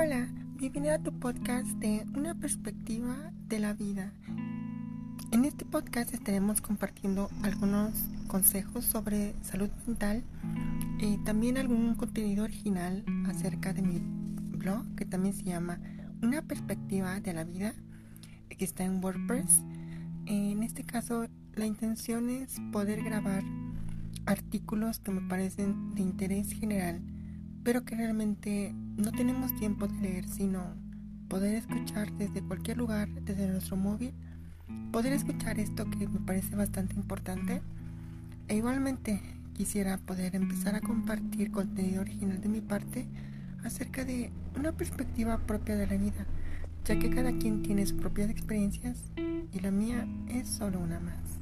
Hola, bienvenida a tu podcast de Una perspectiva de la vida. En este podcast estaremos compartiendo algunos consejos sobre salud mental y también algún contenido original acerca de mi blog que también se llama Una perspectiva de la vida que está en WordPress. En este caso la intención es poder grabar artículos que me parecen de interés general pero que realmente no tenemos tiempo de leer, sino poder escuchar desde cualquier lugar, desde nuestro móvil, poder escuchar esto que me parece bastante importante. E igualmente quisiera poder empezar a compartir contenido original de mi parte acerca de una perspectiva propia de la vida, ya que cada quien tiene sus propias experiencias y la mía es solo una más.